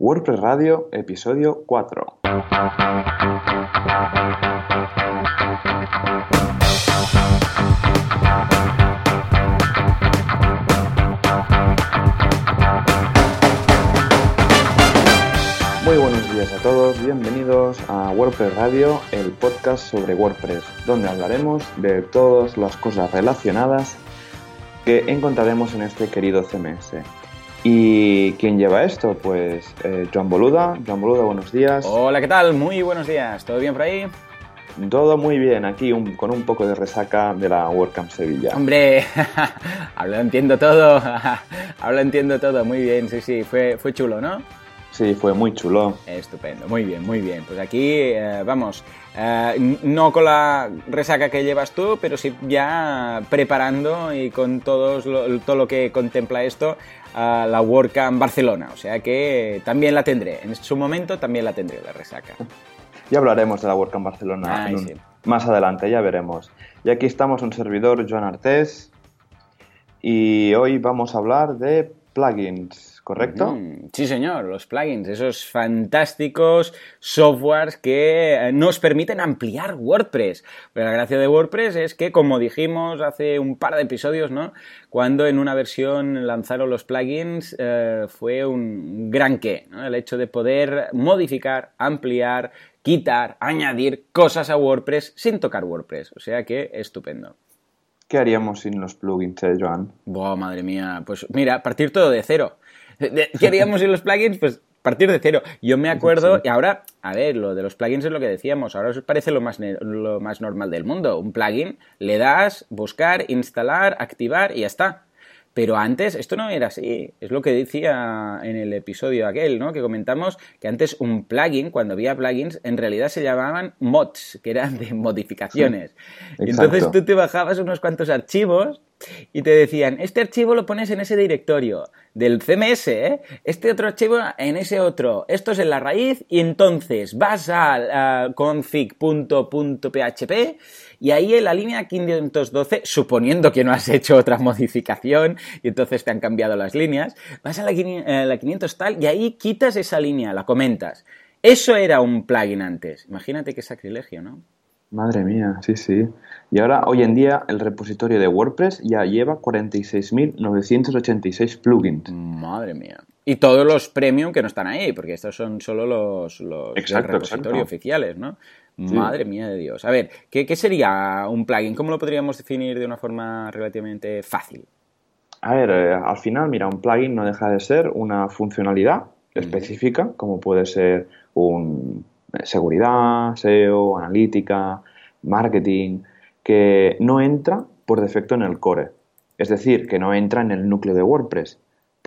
WordPress Radio, episodio 4. Muy buenos días a todos, bienvenidos a WordPress Radio, el podcast sobre WordPress, donde hablaremos de todas las cosas relacionadas que encontraremos en este querido CMS. ¿Y quién lleva esto? Pues eh, Joan Boluda. Joan Boluda, buenos días. Hola, ¿qué tal? Muy buenos días. ¿Todo bien por ahí? Todo muy bien, aquí con un poco de resaca de la WordCamp Sevilla. Hombre, hablo, entiendo todo. hablo, entiendo todo. Muy bien, sí, sí, fue, fue chulo, ¿no? Sí, fue muy chulo. Estupendo, muy bien, muy bien. Pues aquí, eh, vamos, eh, no con la resaca que llevas tú, pero sí ya preparando y con todos todo lo que contempla esto a la WordCamp Barcelona. O sea que también la tendré. En su momento también la tendré, la resaca. Ya hablaremos de la WordCamp Barcelona más adelante, ya veremos. Y aquí estamos un servidor, Joan Artés, y hoy vamos a hablar de plugins. ¿Correcto? sí, señor, los plugins, esos fantásticos softwares que eh, nos permiten ampliar WordPress. Pero la gracia de WordPress es que, como dijimos hace un par de episodios, ¿no? Cuando en una versión lanzaron los plugins, eh, fue un gran qué, ¿no? El hecho de poder modificar, ampliar, quitar, añadir cosas a WordPress sin tocar WordPress. O sea que estupendo. ¿Qué haríamos sin los plugins, eh, Joan? Buah, madre mía. Pues mira, partir todo de cero. ¿Qué haríamos sin los plugins? Pues partir de cero. Yo me acuerdo, y ahora, a ver, lo de los plugins es lo que decíamos, ahora os parece lo más, lo más normal del mundo. Un plugin, le das, buscar, instalar, activar y ya está. Pero antes esto no era así. Es lo que decía en el episodio aquel, ¿no? Que comentamos que antes un plugin, cuando había plugins, en realidad se llamaban mods, que eran de modificaciones. y entonces tú te bajabas unos cuantos archivos y te decían, este archivo lo pones en ese directorio del CMS, ¿eh? este otro archivo en ese otro, esto es en la raíz y entonces vas a, config.php y ahí en la línea 512, suponiendo que no has hecho otra modificación y entonces te han cambiado las líneas, vas a la, eh, la 500 tal y ahí quitas esa línea, la comentas. Eso era un plugin antes. Imagínate qué sacrilegio, ¿no? Madre mía, sí, sí. Y ahora, hoy en día, el repositorio de WordPress ya lleva 46.986 plugins. Madre mía. Y todos los premium que no están ahí, porque estos son solo los, los repositorio oficiales, ¿no? Madre mía de Dios. A ver, ¿qué, ¿qué, sería un plugin? ¿Cómo lo podríamos definir de una forma relativamente fácil? A ver, eh, al final, mira, un plugin no deja de ser una funcionalidad específica, como puede ser un eh, seguridad, SEO, analítica, marketing, que no entra por defecto en el core. Es decir, que no entra en el núcleo de WordPress.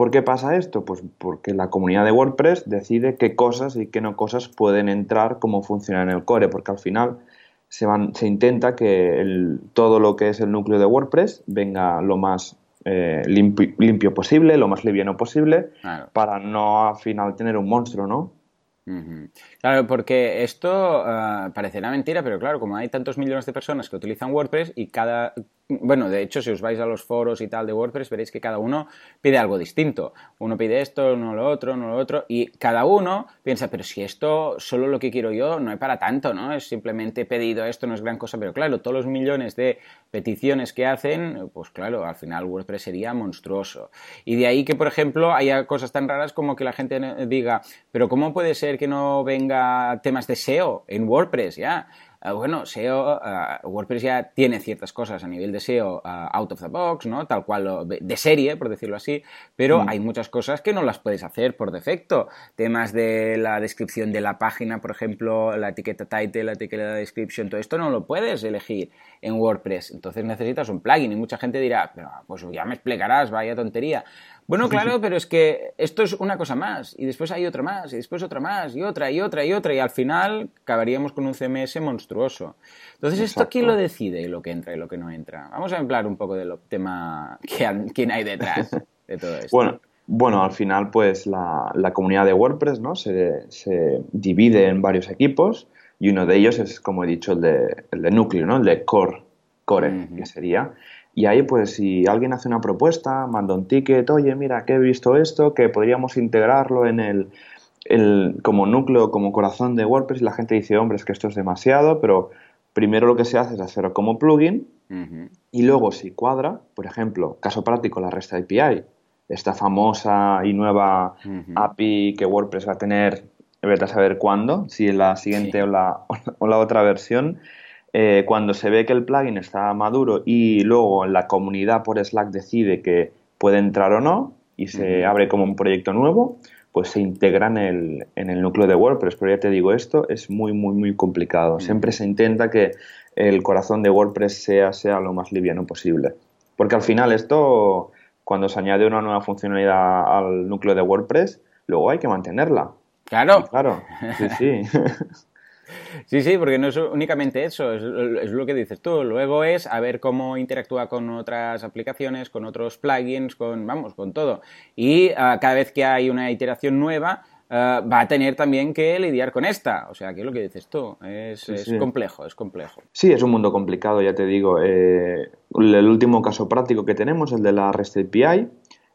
¿Por qué pasa esto? Pues porque la comunidad de WordPress decide qué cosas y qué no cosas pueden entrar como funciona en el core, porque al final se, van, se intenta que todo lo que es el núcleo de WordPress venga lo más eh, limpio, posible, lo más liviano posible, para no al final tener un monstruo, ¿no? Claro, porque esto uh, parecerá mentira, pero claro, como hay tantos millones de personas que utilizan WordPress y cada bueno, de hecho, si os vais a los foros y tal de WordPress, veréis que cada uno pide algo distinto. Uno pide esto, uno lo otro, uno lo otro, y cada uno piensa, pero si esto solo lo que quiero yo no es para tanto, ¿no? Es simplemente pedido esto, no es gran cosa, pero claro, todos los millones de peticiones que hacen, pues claro, al final WordPress sería monstruoso. Y de ahí que, por ejemplo, haya cosas tan raras como que la gente diga, pero ¿cómo puede ser que no venga temas de SEO en WordPress ya? Ah, bueno, SEO, ah, WordPress ya tiene ciertas cosas a nivel de SEO ah, out of the box, ¿no? Tal cual de serie, por decirlo así, pero mm. hay muchas cosas que no las puedes hacer por defecto. Temas de la descripción de la página, por ejemplo, la etiqueta title, la etiqueta description, todo esto no lo puedes elegir en WordPress. Entonces necesitas un plugin y mucha gente dirá, pero pues ya me explicarás, vaya tontería. Bueno, claro, pero es que esto es una cosa más, y después hay otra más, y después otra más, y otra, y otra, y otra, y al final acabaríamos con un CMS monstruoso. Entonces, ¿esto quién lo decide, lo que entra y lo que no entra? Vamos a hablar un poco del tema, quién hay detrás de todo esto. Bueno, bueno, al final, pues la, comunidad de WordPress ¿no? se, divide en varios equipos, y uno de ellos es, como he dicho, el de, el de núcleo, ¿no? el de core, core que sería. Y ahí, pues, si alguien hace una propuesta, manda un ticket, oye, mira, que he visto esto, que podríamos integrarlo en el, el, como núcleo, como corazón de WordPress, la gente dice, hombre, es que esto es demasiado, pero primero lo que se hace es hacerlo como plugin. Y luego si cuadra, por ejemplo, caso práctico, la REST API, esta famosa y nueva API que WordPress va a tener, vete a saber cuándo, si en la siguiente o, la, o la otra versión, eh, cuando se ve que el plugin está maduro y luego la comunidad por Slack decide que puede entrar o no y se abre como un proyecto nuevo, pues se integra en el, en el, núcleo de WordPress. Pero ya te digo, esto es muy, muy, muy complicado. Siempre se intenta que el corazón de WordPress sea, sea lo más liviano posible. Porque al final esto, cuando se añade una nueva funcionalidad al núcleo de WordPress, luego hay que mantenerla. Claro. Claro, sí, sí. Sí, sí, porque no es únicamente eso, es, lo que dices tú. Luego es a ver cómo interactúa con otras aplicaciones, con otros plugins, con, vamos, con todo. Y ah, cada vez que hay una iteración nueva, ah, va a tener también que lidiar con esta. O sea, que es lo que dices tú. Es, complejo, es complejo. Sí, es un mundo complicado, ya te digo. Eh, el último caso práctico que tenemos, el de la REST API,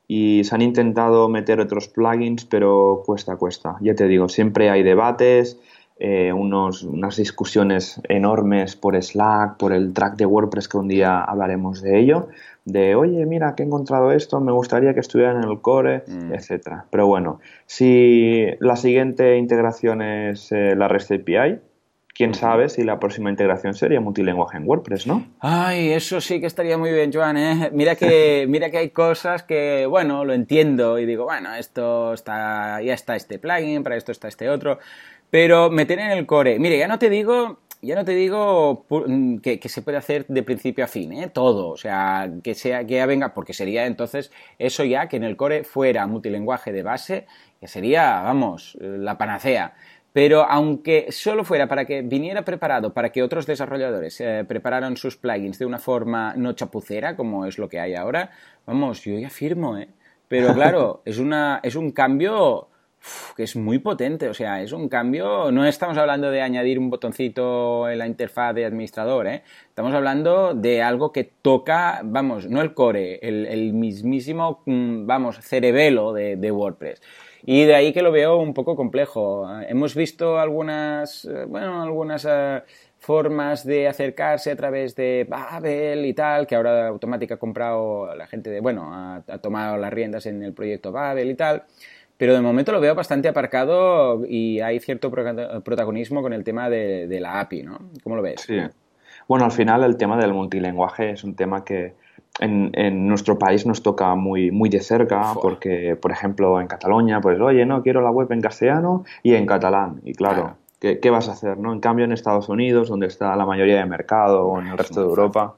y se han intentado meter otros plugins, pero cuesta, cuesta. Ya te digo, siempre hay debates eh, unos, unas discusiones enormes por Slack, por el track de WordPress, que un día hablaremos de ello, de, oye, mira, que he encontrado esto, me gustaría que estuviera en el core, mm. etcétera. Pero bueno, si la siguiente integración es eh, la REST API, quién sabe si la próxima integración sería multilenguaje en WordPress, ¿no? Ay, eso sí que estaría muy bien, Joan, ¿eh? Mira que, mira que hay cosas que, bueno, lo entiendo y digo, bueno, esto está, ya está este plugin, para esto está este otro, pero meter en el core. Mire, ya no te digo, ya no te digo mm, que, se puede hacer de principio a fin, ¿eh? todo. O sea, que sea, que ya venga, porque sería entonces eso ya que en el core fuera multilenguaje de base, que sería, vamos, la panacea. Pero aunque solo fuera para que viniera preparado, para que otros desarrolladores eh, prepararan sus plugins de una forma no chapucera, como es lo que hay ahora, vamos, yo ya firmo, ¿eh? Pero claro, es, una, es un cambio que es muy potente, o sea, es un cambio, no estamos hablando de añadir un botoncito en la interfaz de administrador, ¿eh? estamos hablando de algo que toca, vamos, no el core, el, mismísimo, mm, vamos, cerebelo de, WordPress. Y de ahí que lo veo un poco complejo. Hemos visto algunas, eh, bueno, algunas eh, formas de acercarse a través de Babel y tal, que ahora Automática ha comprado, la gente de, bueno, ha tomado las riendas en el proyecto Babel y tal. Pero de momento lo veo bastante aparcado y hay cierto protagonismo con el tema de, la API, ¿no? ¿Cómo lo ves? Sí. Bueno, al final el tema del multilenguaje es un tema que en, nuestro país nos toca muy, muy de cerca porque, por ejemplo, en Cataluña, pues, oye, no, quiero la web en castellano y en catalán. Y claro, ¿qué, ¿qué, vas a hacer? no En cambio, en Estados Unidos, donde está la mayoría de mercado, o en el resto de Europa,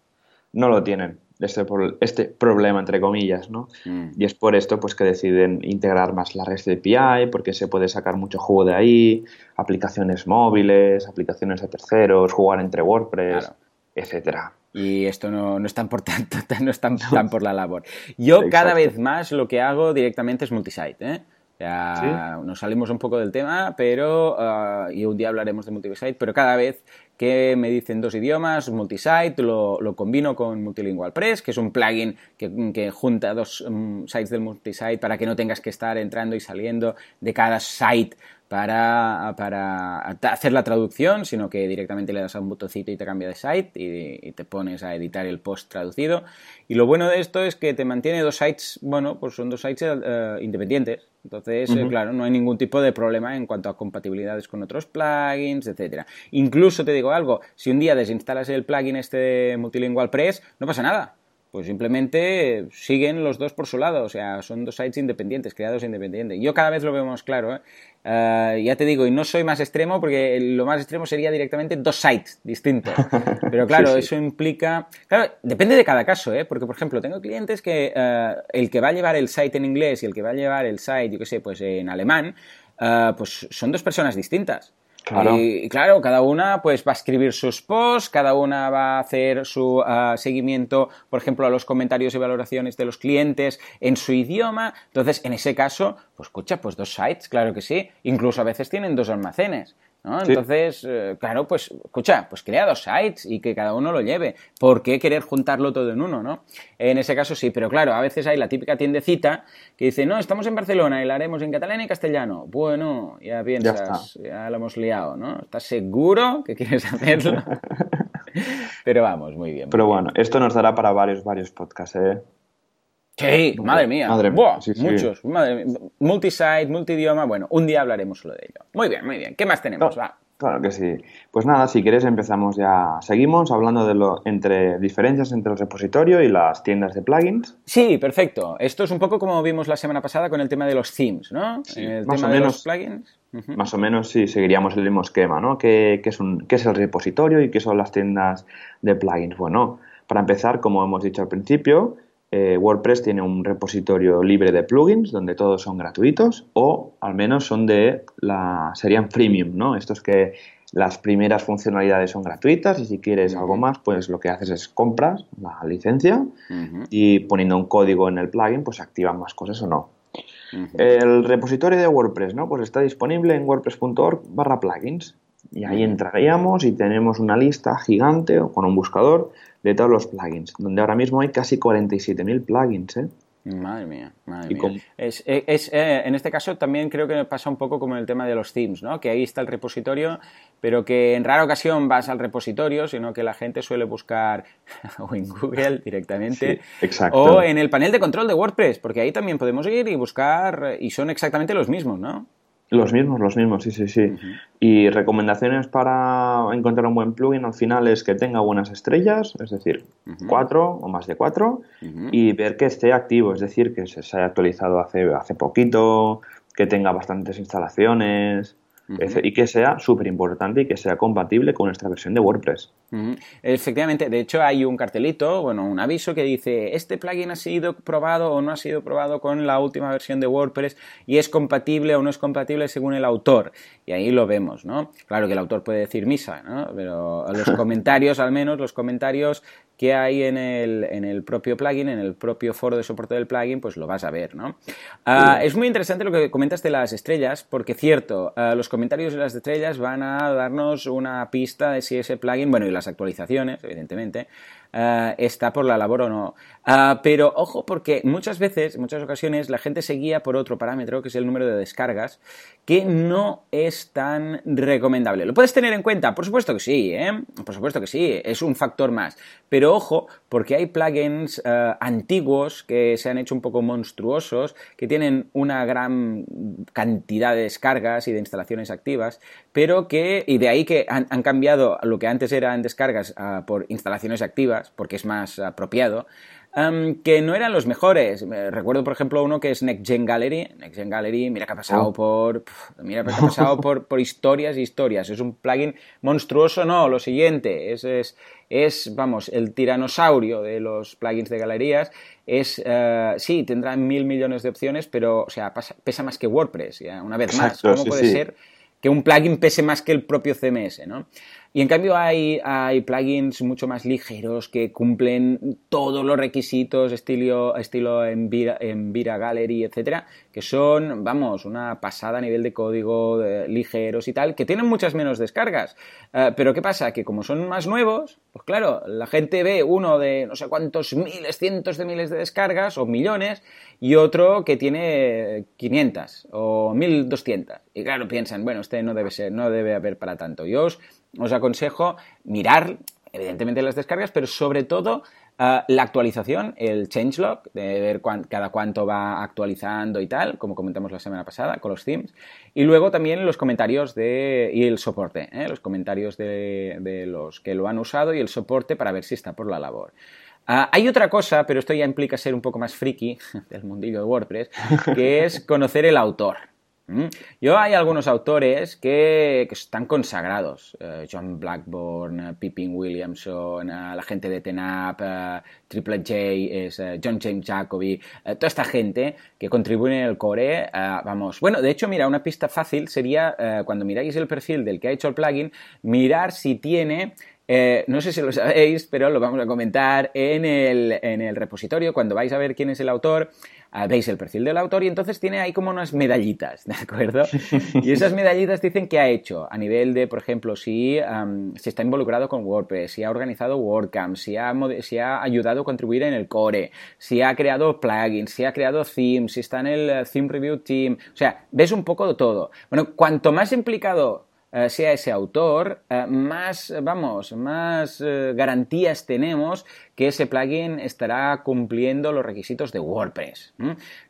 no lo tienen este, este problema, entre comillas, ¿no? Mm. Y es por esto pues, que deciden integrar más la REST API, porque se puede sacar mucho jugo de ahí, aplicaciones móviles, aplicaciones de terceros, jugar entre WordPress, etcétera. Y esto no, no es tan por tanto, no es tan, por la labor. Yo cada vez más lo que hago directamente es multisite, ¿eh? Ya nos salimos un poco del tema, pero ah, y un día hablaremos de multisite, pero cada vez que me dicen dos idiomas, multisite, lo, lo combino con Multilingual Press, que es un plugin que, que junta dos mm, sites del multisite para que no tengas que estar entrando y saliendo de cada site para, para, hacer la traducción, sino que directamente le das a un botoncito y te cambia de site y, te pones a editar el post traducido. Y lo bueno de esto es que te mantiene dos sites, bueno, pues son dos sites eh, independientes. Entonces, eh, claro, no hay ningún tipo de problema en cuanto a compatibilidades con otros plugins, etcétera. Incluso te digo algo, si un día desinstalas el plugin este de Multilingual Press, no pasa nada pues simplemente siguen los dos por su lado, o sea, son dos sites independientes, creados independientes. Yo cada vez lo veo más claro, ¿eh? Eh, ya te digo, y no soy más extremo porque lo más extremo sería directamente dos sites distintos. Pero claro, eso implica... Claro, depende de cada caso, ¿eh? Porque, por ejemplo, tengo clientes que eh, el que va a llevar el site en inglés y el que va a llevar el site, yo qué sé, pues en alemán, pues son dos personas distintas. Y, claro, cada una pues va a escribir sus posts, cada una va a hacer su ah, seguimiento, por ejemplo, a los comentarios y valoraciones de los clientes en su idioma. Entonces, en ese caso, pues escucha, pues dos sites, claro que sí. Incluso a veces tienen dos almacenes. ¿No? Entonces, eh, claro, pues, escucha, pues crea dos sites y que cada uno lo lleve. ¿Por qué querer juntarlo todo en uno, no? En ese caso sí, pero claro, a veces hay la típica tiendecita que dice, no, estamos en Barcelona y la haremos en catalán y castellano. Bueno, ya piensas, ya, lo hemos liado, ¿no? ¿Estás seguro que quieres hacerlo? pero vamos, muy bien. Pero bueno, esto nos dará para varios, varios podcasts, ¿eh? Sí, madre mía. Madre Buah, Muchos. Madre Multisite, multidioma. Bueno, un día hablaremos solo de ello. Muy bien, muy bien. ¿Qué más tenemos? Va. Claro que sí. Pues nada, si quieres empezamos ya. Seguimos hablando de lo entre diferencias entre el repositorio y las tiendas de plugins. Sí, perfecto. Esto es un poco como vimos la semana pasada con el tema de los themes, ¿no? el más tema o menos, de los plugins. Más o menos sí, seguiríamos el mismo esquema, ¿no? ¿Qué, es un, ¿Qué es el repositorio y qué son las tiendas de plugins? Bueno, para empezar, como hemos dicho al principio, eh, WordPress tiene un repositorio libre de plugins donde todos son gratuitos o al menos son de la serían freemium, ¿no? Estos que las primeras funcionalidades son gratuitas y si quieres algo más, pues lo que haces es compras la licencia y poniendo un código en el plugin, pues activan más cosas o no. El repositorio de WordPress, ¿no? Pues está disponible en wordpress.org barra plugins y ahí entraríamos y tenemos una lista gigante o con un buscador de todos los plugins, donde ahora mismo hay casi 47.000 plugins. ¿eh? Madre mía, madre mía. Es, eh, en este caso también creo que pasa un poco como en el tema de los themes, ¿no? Que ahí está el repositorio, pero que en rara ocasión vas al repositorio, sino que la gente suele buscar o en Google directamente o en el panel de control de WordPress, porque ahí también podemos ir y buscar y son exactamente los mismos, ¿no? Los mismos, los mismos, sí, sí, sí. Y recomendaciones para encontrar un buen plugin al final es que tenga buenas estrellas, es decir, cuatro o más de cuatro, y ver que esté activo, es decir, que se haya actualizado hace, hace poquito, que tenga bastantes instalaciones, y que sea súper importante y que sea compatible con nuestra versión de WordPress. Efectivamente, de hecho hay un cartelito, bueno, un aviso que dice este plugin ha sido probado o no ha sido probado con la última versión de WordPress y es compatible o no es compatible según el autor. Y ahí lo vemos, ¿no? Claro que el autor puede decir misa, ¿no? Pero los comentarios, al menos, los comentarios que hay en el, en el propio plugin, en el propio foro de soporte del plugin, pues lo vas a ver, ¿no? Ah, es muy interesante lo que comentas de las estrellas, porque cierto, ah, los comentarios de las estrellas van a darnos una pista de si ese plugin, bueno, y las actualizaciones, evidentemente, ah, está por la labor o no. pero ojo, porque muchas veces, en muchas ocasiones, la gente se guía por otro parámetro, que es el número de descargas, que no es tan recomendable. ¿Lo puedes tener en cuenta? Por supuesto que sí, ¿eh? Por supuesto que sí, es un factor más. Pero ojo, porque hay plugins eh, antiguos que se han hecho un poco monstruosos, que tienen una gran cantidad de descargas y de instalaciones activas, pero que, y de ahí que han, cambiado lo que antes eran descargas ah, por instalaciones activas, porque es más apropiado, que no eran los mejores. Recuerdo, por ejemplo, uno que es Next Gen Gallery. Next Gen Gallery, mira que ha pasado oh. por. Mira que ha pasado por, por, historias y historias. Es un plugin monstruoso, no. Lo siguiente, es, es, es vamos, el tiranosaurio de los plugins de galerías. Es, uh, sí, tendrá mil millones de opciones, pero, o sea, pesa más que WordPress, ya, una vez más. ¿Cómo puede ser que un plugin pese más que el propio CMS, ¿no? Y en cambio hay, plugins mucho más ligeros que cumplen todos los requisitos estilo, estilo en Vira Gallery, etcétera, que son, vamos, una pasada a nivel de código, ligeros y tal, que tienen muchas menos descargas. Eh, pero ¿qué pasa? Que como son más nuevos, pues claro, la gente ve uno de no sé cuántos miles, cientos de miles de descargas o millones y otro que tiene 500 o 1200. Y claro, piensan, bueno, este no debe ser, no debe haber para tanto. Yo os aconsejo mirar, evidentemente, las descargas, pero sobre todo eh, la actualización, el changelog, de ver cada cuánto va actualizando y tal, como comentamos la semana pasada con los themes. Y luego también los comentarios de, y el soporte, ¿eh? los comentarios de, los que lo han usado y el soporte para ver si está por la labor. Ah, hay otra cosa, pero esto ya implica ser un poco más friki del mundillo de WordPress, que es conocer el autor. Mm. Yo hay algunos autores que, están consagrados. Eh, John Blackburn, eh, Pippin Williamson, eh, la gente de Tenap, Triple J, es, John James Jacoby, toda esta gente que contribuye en el core. vamos, bueno, de hecho, mira, una pista fácil sería cuando miráis el perfil del que ha hecho el plugin, mirar si tiene eh, no sé si lo sabéis, pero lo vamos a comentar en el, en el repositorio. Cuando vais a ver quién es el autor, veis el perfil del autor y entonces tiene ahí como unas medallitas, ¿de acuerdo? Y esas medallitas dicen qué ha hecho a nivel de, por ejemplo, si, si está involucrado con WordPress, si ha organizado WordCamp, si ha, si ha ayudado a contribuir en el core, si ha creado plugins, si ha creado themes, si está en el eh, Theme Review Team. O sea, ves un poco de todo. Bueno, cuanto más implicado eh, sea ese autor, eh, más, vamos, más eh, garantías tenemos que ese plugin estará cumpliendo los requisitos de WordPress.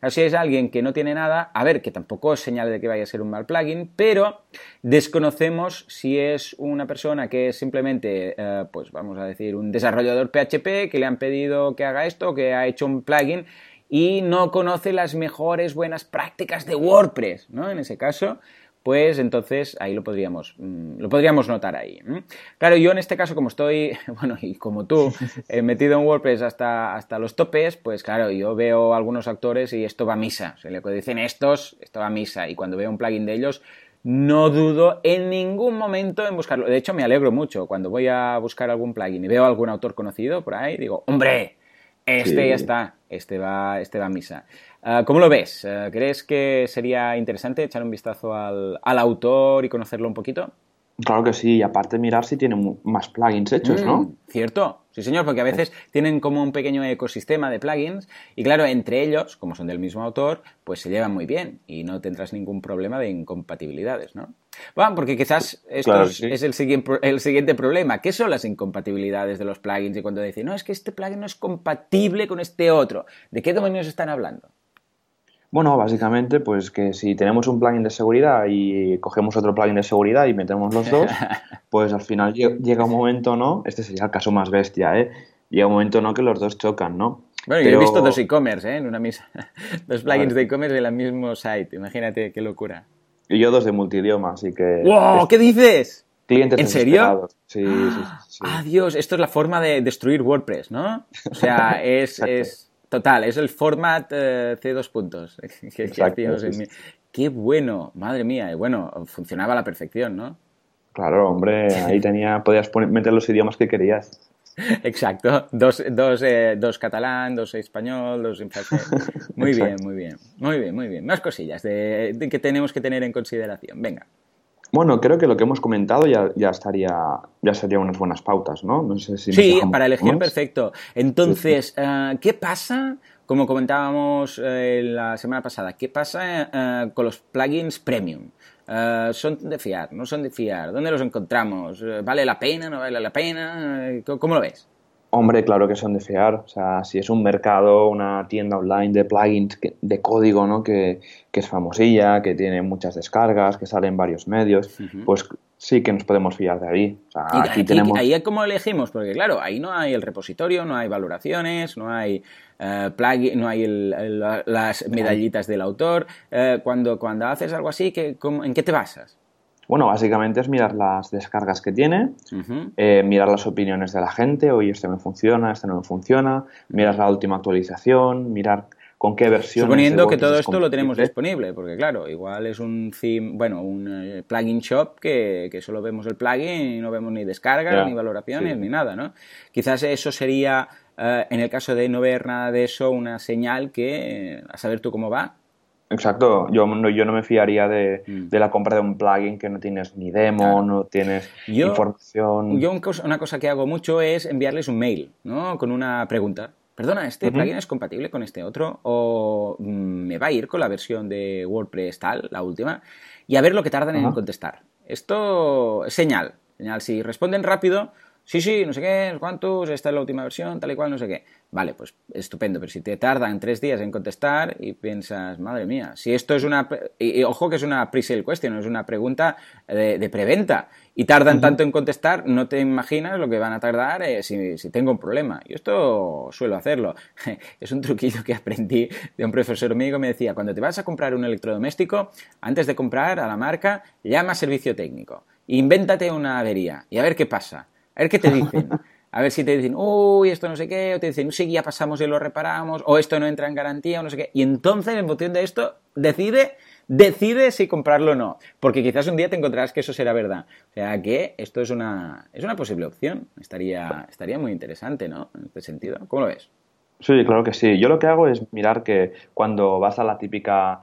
Si es alguien que no tiene nada, a ver, que tampoco es señal de que vaya a ser un mal plugin, pero desconocemos si es una persona que es simplemente, pues vamos a decir, un desarrollador PHP que le han pedido que haga esto, que ha hecho un plugin y no conoce las mejores buenas prácticas de WordPress, ¿no? En ese caso, pues entonces ahí lo podríamos, mm, lo podríamos notar ahí. Claro, yo en este caso, como estoy, bueno, y como tú, he metido en WordPress hasta, hasta los topes, pues claro, yo veo algunos actores y esto va a misa. O sea, le dicen estos, esto va a misa. Y cuando veo un plugin de ellos, no dudo en ningún momento en buscarlo. De hecho, me alegro mucho cuando voy a buscar algún plugin y veo algún autor conocido por ahí, digo, hombre, este ya está, este va, este va a misa. Ah, ¿Cómo lo ves? Ah, ¿Crees que sería interesante echar un vistazo al, autor y conocerlo un poquito? Claro que sí, y aparte mirar si tiene más plugins hechos, ¿no? Mm, cierto, sí señor, porque a veces tienen como un pequeño ecosistema de plugins y claro, entre ellos, como son del mismo autor, pues se llevan muy bien y no tendrás ningún problema de incompatibilidades, ¿no? Bueno, porque quizás esto es, el, siguiente, el siguiente problema. ¿Qué son las incompatibilidades de los plugins? Y cuando dicen, no, es que este plugin no es compatible con este otro, ¿de qué dominios están hablando? Bueno, básicamente, pues que si tenemos un plugin de seguridad y cogemos otro plugin de seguridad y metemos los dos, pues al final llega un momento, ¿no? Este sería el caso más bestia, ¿eh? Llega un momento, ¿no? Que los dos chocan, ¿no? Bueno, yo he visto dos e-commerce, ¿eh? En una misa. Dos plugins de e-commerce en el mismo site. Imagínate qué locura. Y yo dos de multidioma, así que... ¡Wow! ¿Qué dices? Clientes ¿En serio? Sí, sí, sí, Ah, Dios, esto es la forma de destruir WordPress, ¿no? O sea, es, es Total, es el format eh, C2 puntos. Qué bueno, madre mía. Y bueno, funcionaba a la perfección, ¿no? Claro, hombre, ahí tenía, podías meter los idiomas que querías. Exacto, dos, dos, eh, dos catalán, dos español, dos Muy bien, muy bien, muy bien, muy bien. Más cosillas de, que tenemos que tener en consideración. Venga. Bueno, creo que lo que hemos comentado ya, ya estaría, ya serían unas buenas pautas, ¿no? no sé si sí, para elegir perfecto. Entonces, eh, ¿qué pasa? Como comentábamos eh, la semana pasada, ¿qué pasa eh, con los plugins premium? ¿Son de fiar? ¿No son de fiar? ¿Dónde los encontramos? ¿Vale la pena? ¿No vale la pena? ¿Cómo lo ves? Hombre, claro que son de fiar. O sea, si es un mercado, una tienda online de plugins de código, ¿no? Que, que, es famosilla, que tiene muchas descargas, que sale en varios medios, pues sí que nos podemos fiar de ahí. O sea, aquí, tenemos... ahí cómo elegimos, porque claro, ahí no hay el repositorio, no hay valoraciones, no hay uh, no hay las medallitas del autor. Eh, cuando, cuando haces algo así, ¿en qué te basas? Bueno, básicamente es mirar las descargas que tiene, eh, mirar las opiniones de la gente, oye, este me funciona, este no me funciona, mirar la última actualización, mirar con qué versión. Suponiendo que todo esto lo tenemos disponible, porque claro, igual es un theme, bueno, un eh, plugin shop que, solo vemos el plugin y no vemos ni descargas, ni valoraciones, ni nada, ¿no? Quizás eso sería, eh, en el caso de no ver nada de eso, una señal que, a saber tú cómo va, Exacto, yo no, yo no me fiaría de, mm. de, la compra de un plugin que no tienes ni demo, no tienes información. Yo una cosa que hago mucho es enviarles un mail, ¿no? Con una pregunta. Perdona, ¿este plugin es compatible con este otro? ¿O mm, me va a ir con la versión de WordPress tal, la última? Y a ver lo que tardan en contestar. Esto es señal. Señal, si responden rápido, sí, sí, no sé qué, cuántos, esta es la última versión, tal y cual, no sé qué. Vale, pues estupendo, pero si te tardan tres días en contestar y piensas, madre mía, si esto es una... Y, ojo que es una pre-sale question, es una pregunta de, preventa, y tardan tanto en contestar, no te imaginas lo que van a tardar eh, si, si, tengo un problema. Yo esto suelo hacerlo. es un truquillo que aprendí de un profesor mío que me decía, cuando te vas a comprar un electrodoméstico, antes de comprar a la marca, llama a servicio técnico, invéntate una avería y a ver qué pasa. A ver qué te dicen. A ver si te dicen, uy, esto no sé qué, o te dicen, sí, ya pasamos y lo reparamos, o esto no entra en garantía, o no sé qué. Y entonces, en función de esto, decide decide si comprarlo o no, porque quizás un día te encontrarás que eso será verdad. O sea que esto es una, es una posible opción. Estaría, estaría muy interesante, ¿no? En este sentido. ¿Cómo lo ves? Sí, claro que sí. Yo lo que hago es mirar que cuando vas a la típica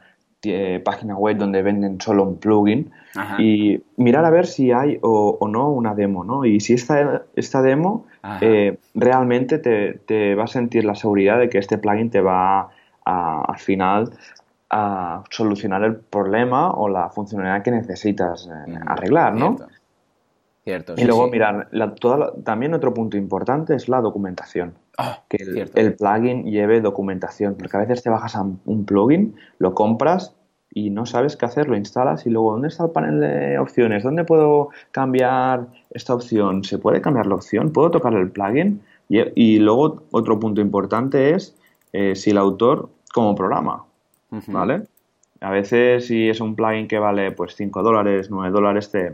eh, página web donde venden solo un plugin y mirar a ver si hay o, no una demo, ¿no? Y si esta, esta demo eh, realmente te, va a sentir la seguridad de que este plugin te va a, al final a solucionar el problema o la funcionalidad que necesitas eh, arreglar, ¿no? Cierto. Y luego, mirar, también otro punto importante es la documentación. Ah, que el, plugin lleve documentación, porque a veces te bajas a un plugin, lo compras y no sabes qué hacer, lo instalas y luego, ¿dónde está el panel de opciones? ¿Dónde puedo cambiar esta opción? ¿Se puede cambiar la opción? ¿Puedo tocar el plugin? Y, luego otro punto importante es eh, si el autor como programa, ¿vale? A veces si es un plugin que vale pues 5 dólares, 9 dólares, te,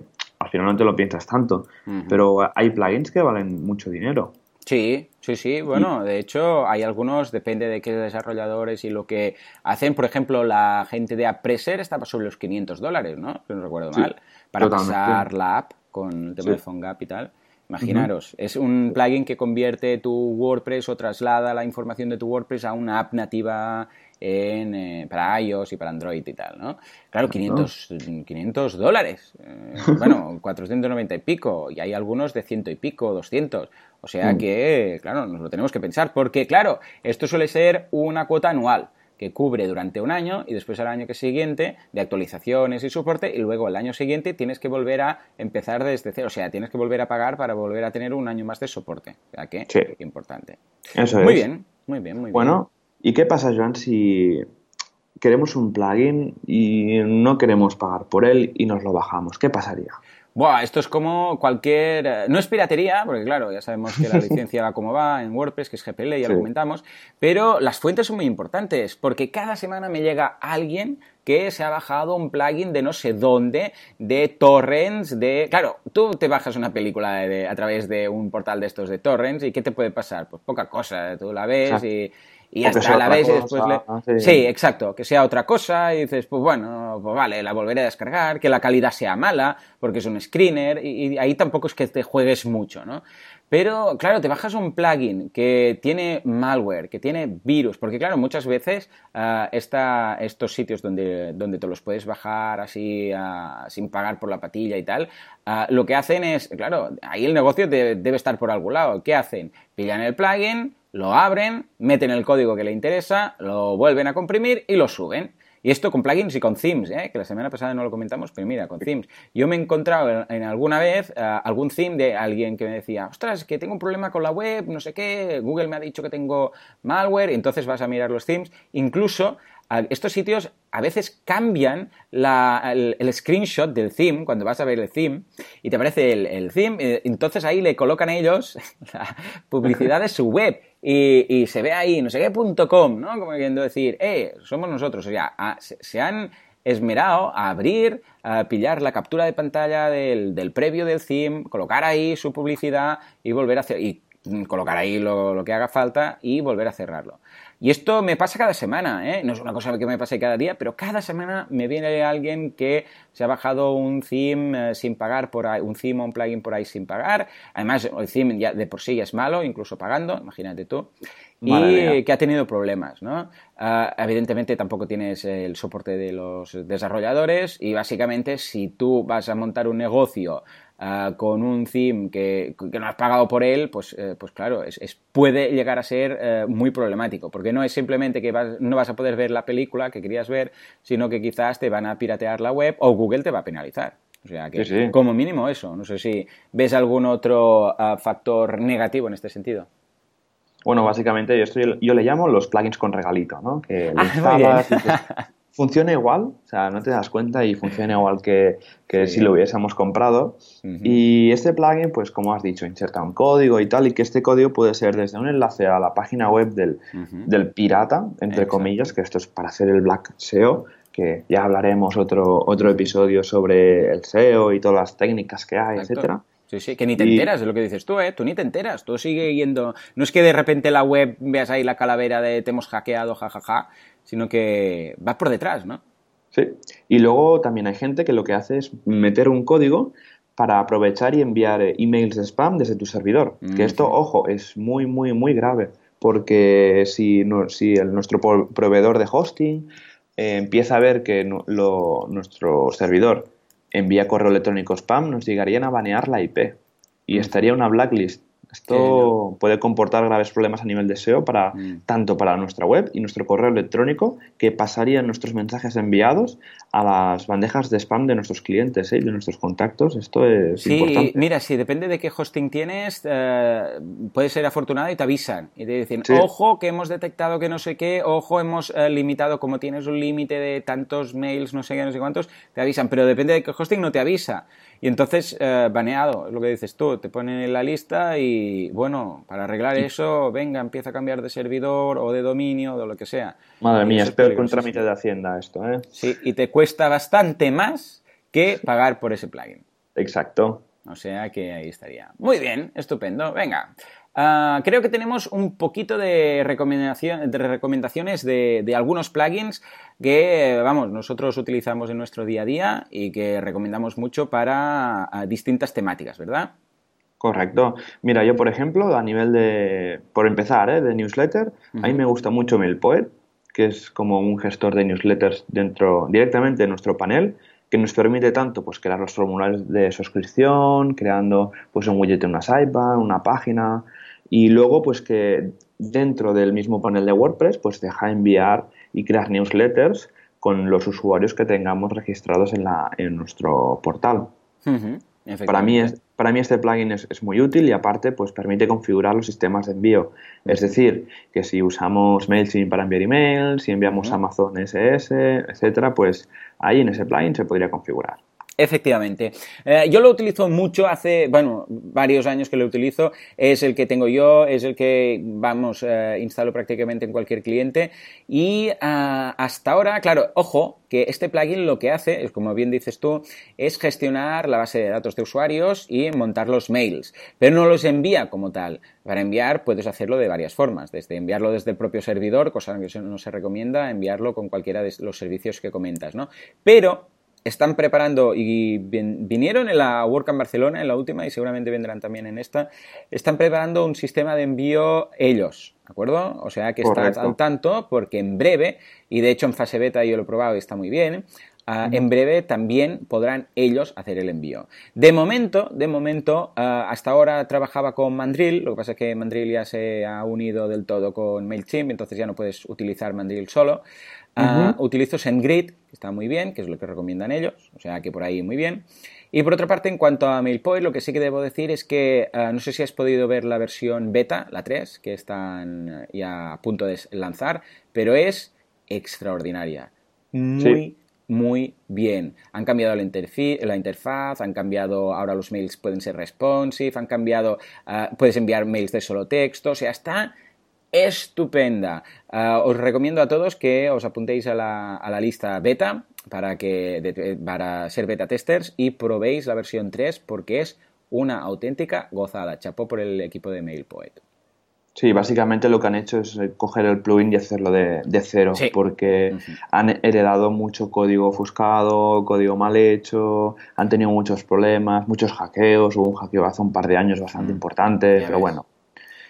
final no te lo piensas tanto, pero hay plugins que valen mucho dinero. Sí, sí, sí. Bueno, de hecho, hay algunos, depende de qué desarrolladores y lo que hacen. Por ejemplo, la gente de Appresser estaba sobre los 500 dólares, ¿no? Si no recuerdo mal, para pasar la app con el tema de PhoneGap y tal. Imaginaros, es un plugin que convierte tu WordPress o traslada la información de tu WordPress a una app nativa en, eh, para iOS y para Android y tal, ¿no? Claro, 500, 500 dólares. Eh, bueno, 490 y pico. Y hay algunos de ciento y pico, 200. O sea mm. que, claro, nos lo tenemos que pensar. Porque, claro, esto suele ser una cuota anual que cubre durante un año y después al año que siguiente de actualizaciones y soporte y luego el año siguiente tienes que volver a empezar desde cero, o sea, tienes que volver a pagar para volver a tener un año más de soporte, o sea que sí. importante. Eso muy es. bien, muy bien, muy bien. Bueno, ¿y qué pasa, Joan, si queremos un plugin y no queremos pagar por él y nos lo bajamos? ¿Qué pasaría? Buah, esto es como cualquier... Eh, no es piratería, porque claro, ya sabemos que la licencia va como va en WordPress, que es GPL, ya lo comentamos, pero las fuentes son muy importantes, porque cada semana me llega alguien que se ha bajado un plugin de no sé dónde, de torrents, de... Claro, tú te bajas una película a través de un portal de estos de torrents y ¿qué te puede pasar? Pues poca cosa, tú la ves y y hasta la vez y después le... Sí. exacto, que sea otra cosa y dices, pues bueno, pues vale, la volveré a descargar, que la calidad sea mala, porque es un screener, y, ahí tampoco es que te juegues mucho, ¿no? Pero, claro, te bajas un plugin que tiene malware, que tiene virus, porque, claro, muchas veces uh, estos sitios donde, donde te los puedes bajar así uh, sin pagar por la patilla y tal, uh, lo que hacen es, claro, ahí el negocio debe estar por algún lado. ¿Qué hacen? Pillan el plugin, lo abren, meten el código que le interesa, lo vuelven a comprimir y lo suben. Y esto con plugins y con themes, ¿eh? que la semana pasada no lo comentamos, pero mira, con themes. Yo me he encontrado en, alguna vez eh, algún theme de alguien que me decía, ostras, que tengo un problema con la web, no sé qué, Google me ha dicho que tengo malware, entonces vas a mirar los themes. Incluso estos sitios a veces cambian el, screenshot del theme, cuando vas a ver el theme, y te aparece el, theme, eh, entonces ahí le colocan ellos la publicidad de su web. Y, se ve ahí, no sé qué, punto com, ¿no? Como queriendo decir, eh, somos nosotros. O sea, se, han esmerado a abrir, a pillar la captura de pantalla del, del, previo del theme, colocar ahí su publicidad y volver a hacer, y colocar ahí lo, lo que haga falta y volver a cerrarlo. Y esto me pasa cada semana, ¿eh? No es una cosa que me pase cada día, pero cada semana me viene alguien que se ha bajado un theme eh, sin pagar por ahí, un theme o un plugin por ahí sin pagar. Además, el theme ya de por sí ya es malo, incluso pagando, imagínate tú. y que ha tenido problemas, ¿no? Ah, evidentemente tampoco tienes el soporte de los desarrolladores y básicamente si tú vas a montar un negocio Ah, con un theme que, no has pagado por él, pues, eh, pues claro, es, puede llegar a ser eh, muy problemático, porque no es simplemente que no vas a poder ver la película que querías ver, sino que quizás te van a piratear la web o Google te va a penalizar. O sea que como mínimo eso. No sé si ves algún otro ah, factor negativo en este sentido. Bueno, básicamente yo, estoy, yo le llamo los plugins con regalito, ¿no? Que ah, funciona igual, o sea, no te das cuenta y funciona igual que, si lo hubiésemos comprado. Y este plugin, pues como has dicho, inserta un código y tal, y que este código puede ser desde un enlace a la página web del, pirata, entre comillas, que esto es para hacer el Black SEO, que ya hablaremos otro, otro episodio sobre el SEO y todas las técnicas que hay, etcétera. Sí, sí, que ni te enteras de lo que dices tú, ¿eh? Tú ni te enteras, tú sigue yendo... No es que de repente la web veas ahí la calavera de te hemos hackeado, jajaja, sino que va por detrás, ¿no? Sí. Y luego también hay gente que lo que hace es meter un código para aprovechar y enviar eh, emails de spam desde tu servidor. Que esto, ojo, es muy, muy, muy grave. Porque si, si el, nuestro proveedor de hosting eh, empieza a ver que nuestro servidor envía correo electrónico spam, nos llegarían a banear la IP y estaría una blacklist esto puede comportar graves problemas a nivel de SEO para mm. tanto para nuestra web y nuestro correo electrónico que pasarían nuestros mensajes enviados a las bandejas de spam de nuestros clientes y ¿eh? de nuestros contactos. Esto es sí, importante. Mira, si depende de qué hosting tienes, eh, puede ser afortunado y te avisan y te dicen, ojo que hemos detectado que no sé qué, ojo hemos eh, limitado, como tienes un límite de tantos mails, no sé qué, no sé cuántos, te avisan, pero depende de qué hosting no te avisa. Y entonces, baneado, es lo que dices tú, te ponen en la lista y y bueno, para arreglar eso, venga, empieza a cambiar de servidor o de dominio, o de lo que sea. Madre mía, es peor que un trámite de Hacienda esto, ¿eh? Sí, y te cuesta bastante más que pagar por ese plugin. Exacto. O sea que ahí estaría. Muy bien, estupendo. Venga. Ah, creo que tenemos un poquito de, recomendación, de recomendaciones de, de, algunos plugins que, vamos, nosotros utilizamos en nuestro día a día y que recomendamos mucho para ah, distintas temáticas, ¿verdad? Correcto. Mira, yo por ejemplo, a nivel de, por empezar, ¿eh? de newsletter, a mí me gusta mucho MailPoet, que es como un gestor de newsletters dentro, directamente de nuestro panel, que nos permite tanto pues crear los formularios de suscripción, creando pues un widget en una sidebar, una página, y luego pues que dentro del mismo panel de WordPress pues deja enviar y crear newsletters con los usuarios que tengamos registrados en, la, en nuestro portal. Para mí, es, para mí este plugin es, muy útil y aparte pues permite configurar los sistemas de envío. Es decir, que si usamos MailChimp para enviar emails, si enviamos Amazon SS, etcétera, pues ahí en ese plugin se podría configurar. Efectivamente. Eh, yo lo utilizo mucho hace, bueno, varios años que lo utilizo. Es el que tengo yo, es el que, vamos, eh, instalo prácticamente en cualquier cliente. Y ah, hasta ahora, claro, ojo, que este plugin lo que hace, es como bien dices tú, es gestionar la base de datos de usuarios y montar los mails. Pero no los envía como tal. Para enviar puedes hacerlo de varias formas, desde enviarlo desde el propio servidor, cosa que no se recomienda, enviarlo con cualquiera de los servicios que comentas, ¿no? Pero están preparando y vinieron en la WordCamp Barcelona, en la última, y seguramente vendrán también en esta, están preparando un sistema de envío ellos, ¿de acuerdo? O sea que están al tanto porque en breve, y de hecho en fase beta yo lo he probado y está muy bien, ah, en breve también podrán ellos hacer el envío. De momento, de momento, ah, hasta ahora trabajaba con Mandrill, lo que pasa es que Mandrill ya se ha unido del todo con MailChimp, entonces ya no puedes utilizar Mandrill solo. Ah, utilizo SendGrid, que está muy bien, que es lo que recomiendan ellos, o sea que por ahí muy bien. Y por otra parte, en cuanto a MailPoint, lo que sí que debo decir es que ah, no sé si has podido ver la versión beta, la 3, que están ya a punto de lanzar, pero es extraordinaria. Muy, muy bien. Han cambiado la, la, interfaz, han cambiado, ahora los mails pueden ser responsive, han cambiado, ah, puedes enviar mails de solo texto, o sea, está estupenda. Ah, os recomiendo a todos que os apuntéis a la, a la lista beta para, que, para ser beta testers y probéis la versión 3 porque es una auténtica gozada. Chapó por el equipo de MailPoet. Sí, básicamente lo que han hecho es eh, coger el plugin y hacerlo de, cero, porque han heredado mucho código ofuscado, código mal hecho, han tenido muchos problemas, muchos hackeos, hubo un hackeo hace un par de años bastante mm. importante, pero bueno,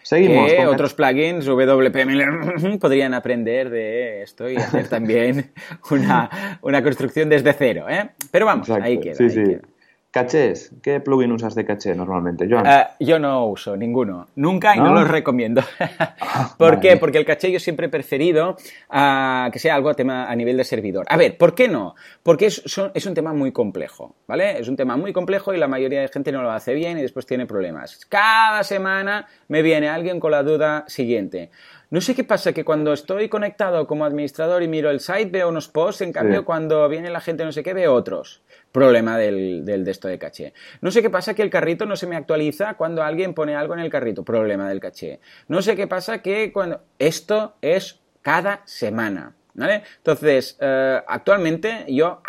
Seguimos. Que otros plugins WP podrían aprender de esto y hacer también una, una construcción desde cero. ¿eh? Pero vamos, ahí queda. Sí, sí. Cachés, ¿qué plugin usas de caché normalmente, eh, yo no uso ninguno, nunca y no, los recomiendo. Ah, ¿Por qué? Porque el caché yo siempre he preferido ah, que sea algo a, tema, a nivel de servidor. A ver, ¿por qué no? Porque es, es, un tema muy complejo, ¿vale? Es un tema muy complejo y la mayoría de gente no lo hace bien y después tiene problemas. Cada semana me viene alguien con la duda siguiente. No sé qué pasa, que cuando estoy conectado como administrador y miro el site veo unos posts, en cambio cuando viene la gente no sé qué veo otros. Problema del, del de esto de caché. No sé qué pasa, que el carrito no se me actualiza cuando alguien pone algo en el carrito. Problema del caché. No sé qué pasa, que cuando... Esto es cada semana. ¿Vale? Entonces, eh, actualmente yo,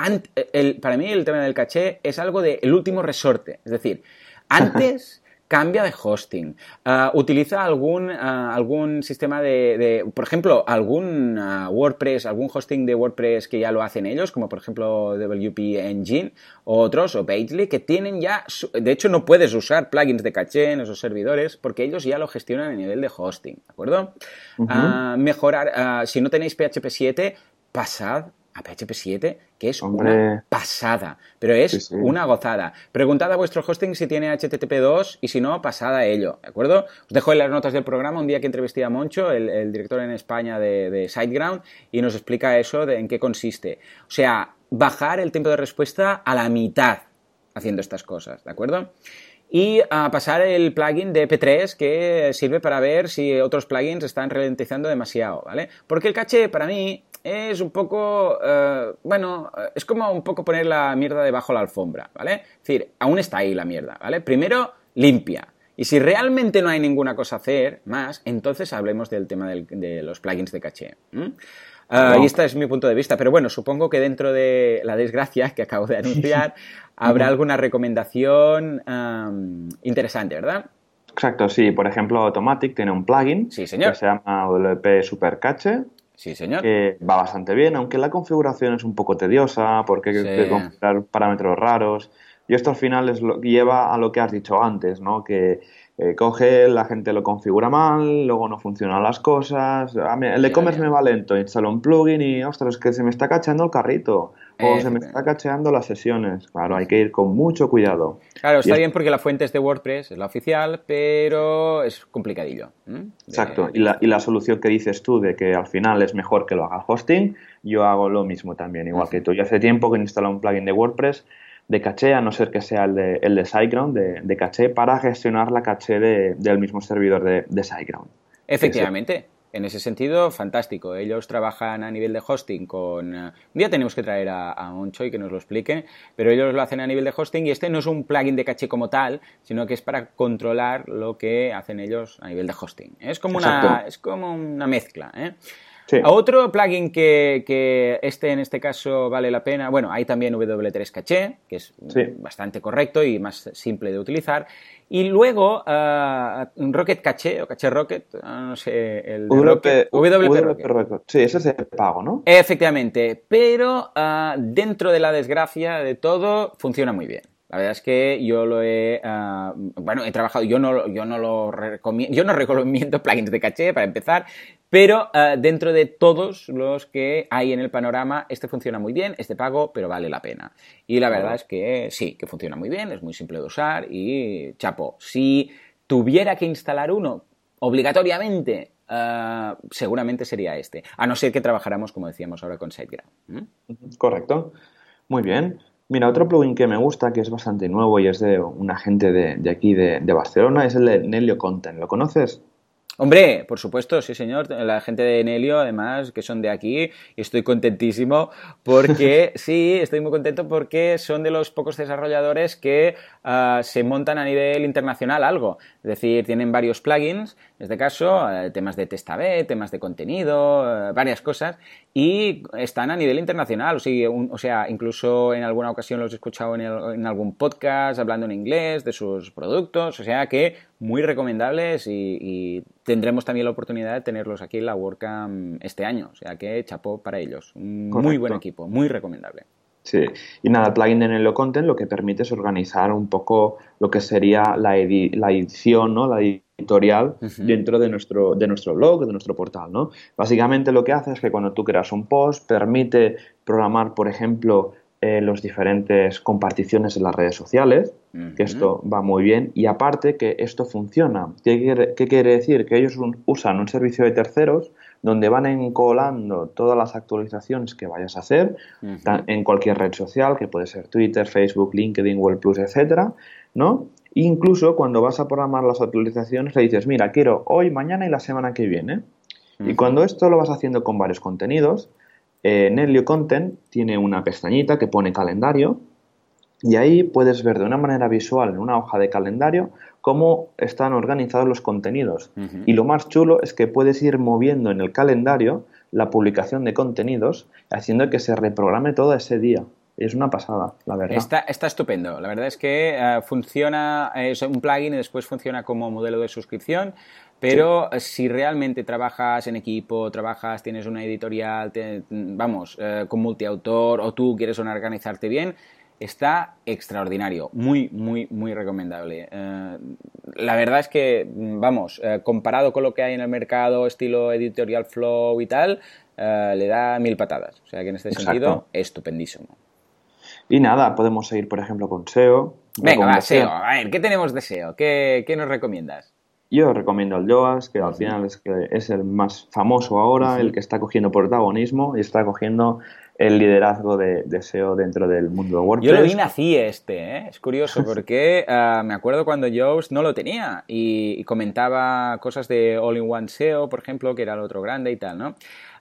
el, para mí el tema del caché es algo del último resorte. Es decir, antes cambia de hosting, ah, utiliza algún, ah, algún sistema de, por ejemplo, algún ah, WordPress, algún hosting de WordPress que ya lo hacen ellos, como por ejemplo WP Engine o otros, o Pagely, que tienen ya, de hecho no puedes usar plugins de caché en esos servidores porque ellos ya lo gestionan a nivel de hosting, ¿de acuerdo? mejorar, si no tenéis PHP 7, pasad a PHP 7, que es una pasada, pero es una gozada. Preguntad a vuestro hosting si tiene HTTP 2 y si no, pasad a ello, ¿de acuerdo? Os dejo en las notas del programa un día que entrevisté a Moncho, el, director en España de, SiteGround, y nos explica eso de en qué consiste. O sea, bajar el tiempo de respuesta a la mitad haciendo estas cosas, ¿de acuerdo? y a pasar el plugin de P3 que sirve para ver si otros plugins están ralentizando demasiado, ¿vale? Porque el caché para mí es un poco, eh, bueno, es como un poco poner la mierda debajo de la alfombra, ¿vale? Es decir, aún está ahí la mierda, ¿vale? Primero, limpia. Y si realmente no hay ninguna cosa a hacer más, entonces hablemos del tema de los plugins de caché. Ah, y este es mi punto de vista. Pero bueno, supongo que dentro de la desgracia que acabo de anunciar, habrá alguna recomendación interesante, ¿verdad? Exacto, sí. Por ejemplo, Automatic tiene un plugin que se llama WP Super Cache Sí, señor. Que va bastante bien, aunque la configuración es un poco tediosa porque hay que configurar parámetros raros. Y esto al final es lo, lleva a lo que has dicho antes, ¿no? Que eh, coge, la gente lo configura mal, luego no funcionan las cosas. el e-commerce me va lento, instalo un plugin y, ostras, es que se me está cachando el carrito. O se me está cacheando las sesiones. Claro, hay que ir con mucho cuidado. Claro, está bien porque la fuente es de WordPress, es la oficial, pero es complicadillo. Exacto. Y la, y la, solución que dices tú de que al final es mejor que lo haga hosting, yo hago lo mismo también, igual que tú. Yo hace tiempo que instalo un plugin de WordPress de caché, a no ser que sea el de, el de SiteGround, de, caché, para gestionar la caché del mismo servidor de, de SiteGround. Efectivamente. En ese sentido, fantástico. Ellos trabajan a nivel de hosting con... Eh, un día tenemos que traer a, a Oncho y que nos lo explique, pero ellos lo hacen a nivel de hosting y este no es un plugin de caché como tal, sino que es para controlar lo que hacen ellos a nivel de hosting. Es como, una, es como una mezcla. ¿eh? Otro plugin que, este en este caso vale la pena, bueno, hay también W3 Caché, que es bastante correcto y más simple de utilizar. Y luego uh, Rocket Caché o Caché Rocket, ah, no sé, el de Rocket, Rocket. Sí, ese es de pago, ¿no? Efectivamente, pero uh, dentro de la desgracia de todo funciona muy bien. La verdad es que yo lo he, ah, bueno, he trabajado, yo no, yo no lo recomiendo, yo no recomiendo plugins de caché para empezar, pero ah, dentro de todos los que hay en el panorama, este funciona muy bien, este pago, pero vale la pena. Y la verdad es que sí, que funciona muy bien, es muy simple de usar y chapo. Si tuviera que instalar uno obligatoriamente, ah, seguramente sería este, a no ser que trabajáramos, como decíamos ahora, con SiteGround. Correcto. Muy bien. Mira, otro plugin que me gusta, que es bastante nuevo y es de un agente de, aquí de, de, Barcelona, es el de Nelio Content. ¿Lo conoces? Hombre, por supuesto, sí señor, la gente de Nelio, además, que son de aquí, y estoy contentísimo porque, sí, estoy muy contento porque son de los pocos desarrolladores que ah, se montan a nivel internacional algo. Es decir, tienen varios plugins, en este caso, eh, temas de test A-B, temas de contenido, eh, varias cosas, y están a nivel internacional. O sea, incluso en alguna ocasión los he escuchado en, algún podcast hablando en inglés de sus productos. O sea que muy recomendables y, tendremos también la oportunidad de tenerlos aquí en la WordCamp este año. O sea que chapó para ellos. Un muy buen equipo, muy recomendable. Sí, y nada, el plugin de Nelo Content lo que permite es organizar un poco lo que sería la, la edición, ¿no? La editorial dentro de nuestro, de nuestro blog, de nuestro portal, ¿no? Básicamente lo que hace es que cuando tú creas un post, permite programar, por ejemplo, eh, los diferentes comparticiones en las redes sociales, que esto va muy bien, y aparte que esto funciona. ¿Qué quiere, qué quiere decir? Que ellos usan un servicio de terceros donde van encolando todas las actualizaciones que vayas a hacer en cualquier red social, que puede ser Twitter, Facebook, LinkedIn, Google Plus, etcétera, ¿no? Incluso cuando vas a programar las actualizaciones le dices, mira, quiero hoy, mañana y la semana que viene. Y cuando esto lo vas haciendo con varios contenidos, eh, Nelio Content tiene una pestañita que pone calendario y ahí puedes ver de una manera visual en una hoja de calendario cómo están organizados los contenidos. Y lo más chulo es que puedes ir moviendo en el calendario la publicación de contenidos, haciendo que se reprograme todo ese día. es una pasada, la verdad. Está, está estupendo. La verdad es que eh, funciona, es un plugin y después funciona como modelo de suscripción. Pero si realmente trabajas en equipo, trabajas, tienes una editorial, vamos, eh, con multiautor o tú quieres organizarte bien, está extraordinario, muy, muy, muy recomendable. Eh, la verdad es que, vamos, comparado con lo que hay en el mercado, estilo editorial flow y tal, le da mil patadas. O sea que en este sentido, estupendísimo. Y nada, podemos seguir, por ejemplo, con SEO. Venga, va, SEO. A ver, ¿qué tenemos de SEO? ¿Qué, nos recomiendas? Yo recomiendo el Yoast, que al final es, que es el más famoso ahora, el que está cogiendo protagonismo y está cogiendo el liderazgo de, SEO dentro del mundo de WordPress. Yo lo vi nací este, ¿eh? es curioso porque ah, me acuerdo cuando Yoast no lo tenía y, comentaba cosas de All-in-One SEO, por ejemplo, que era el otro grande y tal, ¿no?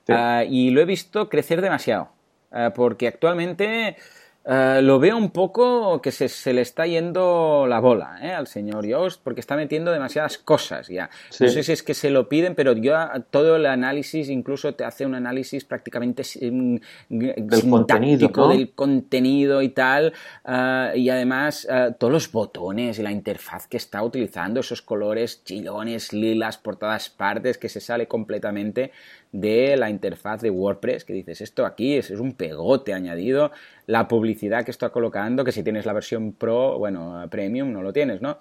Ah, y lo he visto crecer demasiado, ah, porque actualmente eh, lo veo un poco que se, le está yendo la bola ¿eh? al señor Yoast porque está metiendo demasiadas cosas ya. No sé si es que se lo piden, pero yo todo el análisis, incluso te hace un análisis prácticamente del contenido, del contenido y tal. Eh, y además todos los botones y la interfaz que está utilizando, esos colores chillones, lilas por todas partes, que se sale completamente de la interfaz de WordPress, que dices, esto aquí es, un pegote añadido, la publicidad que está colocando, que si tienes la versión Pro, bueno, Premium no lo tienes, ¿no?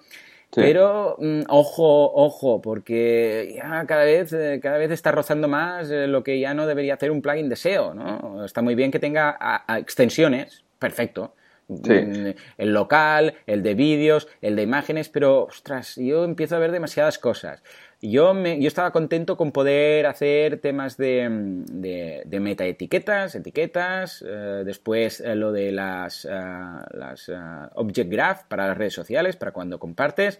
Pero mm, ojo, ojo, porque ya cada vez, eh, cada vez está rozando más eh, lo que ya no debería hacer un plugin de SEO, ¿no? Está muy bien que tenga extensiones, perfecto. Mm, el local, el de vídeos, el de imágenes, pero ostras, yo empiezo a ver demasiadas cosas. Yo, me, yo estaba contento con poder hacer temas de, de, de metaetiquetas, etiquetas, eh, después eh, lo de las, eh, las Object Graph para las redes sociales, para cuando compartes,